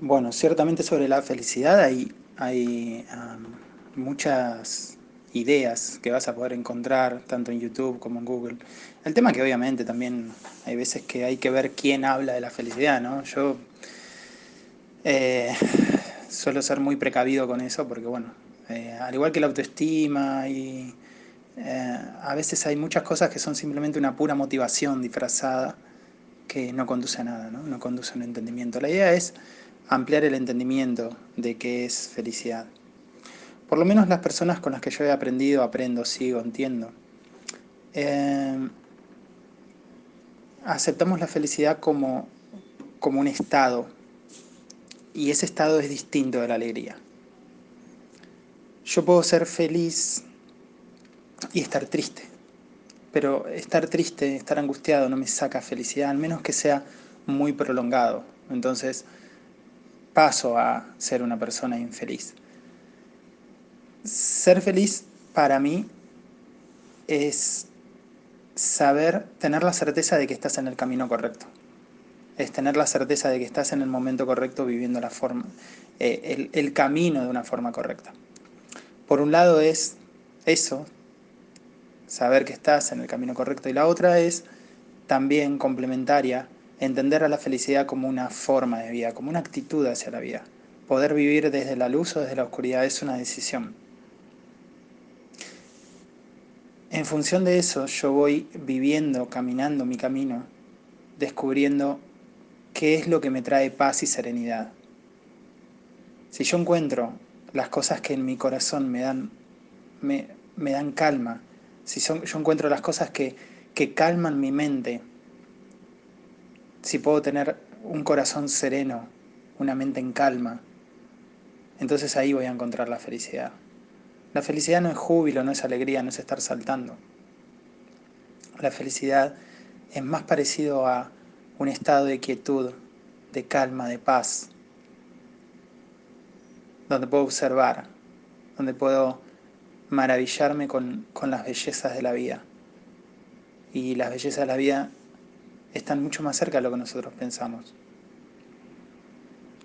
Bueno, ciertamente sobre la felicidad hay, hay um, muchas ideas que vas a poder encontrar tanto en YouTube como en Google. El tema que obviamente también hay veces que hay que ver quién habla de la felicidad, ¿no? Yo eh, suelo ser muy precavido con eso porque, bueno, eh, al igual que la autoestima y eh, a veces hay muchas cosas que son simplemente una pura motivación disfrazada que no conduce a nada, ¿no? No conduce a un entendimiento. La idea es ampliar el entendimiento de qué es felicidad. Por lo menos las personas con las que yo he aprendido, aprendo, sigo, entiendo. Eh, aceptamos la felicidad como, como un estado y ese estado es distinto de la alegría. Yo puedo ser feliz y estar triste, pero estar triste, estar angustiado no me saca felicidad, al menos que sea muy prolongado. Entonces, paso a ser una persona infeliz. Ser feliz para mí es saber, tener la certeza de que estás en el camino correcto. Es tener la certeza de que estás en el momento correcto viviendo la forma, eh, el, el camino de una forma correcta. Por un lado es eso, saber que estás en el camino correcto, y la otra es también complementaria entender a la felicidad como una forma de vida, como una actitud hacia la vida. Poder vivir desde la luz o desde la oscuridad es una decisión. En función de eso, yo voy viviendo, caminando mi camino, descubriendo qué es lo que me trae paz y serenidad. Si yo encuentro las cosas que en mi corazón me dan, me, me dan calma, si yo encuentro las cosas que, que calman mi mente, si puedo tener un corazón sereno, una mente en calma, entonces ahí voy a encontrar la felicidad. La felicidad no es júbilo, no es alegría, no es estar saltando. La felicidad es más parecido a un estado de quietud, de calma, de paz, donde puedo observar, donde puedo maravillarme con, con las bellezas de la vida. Y las bellezas de la vida están mucho más cerca de lo que nosotros pensamos.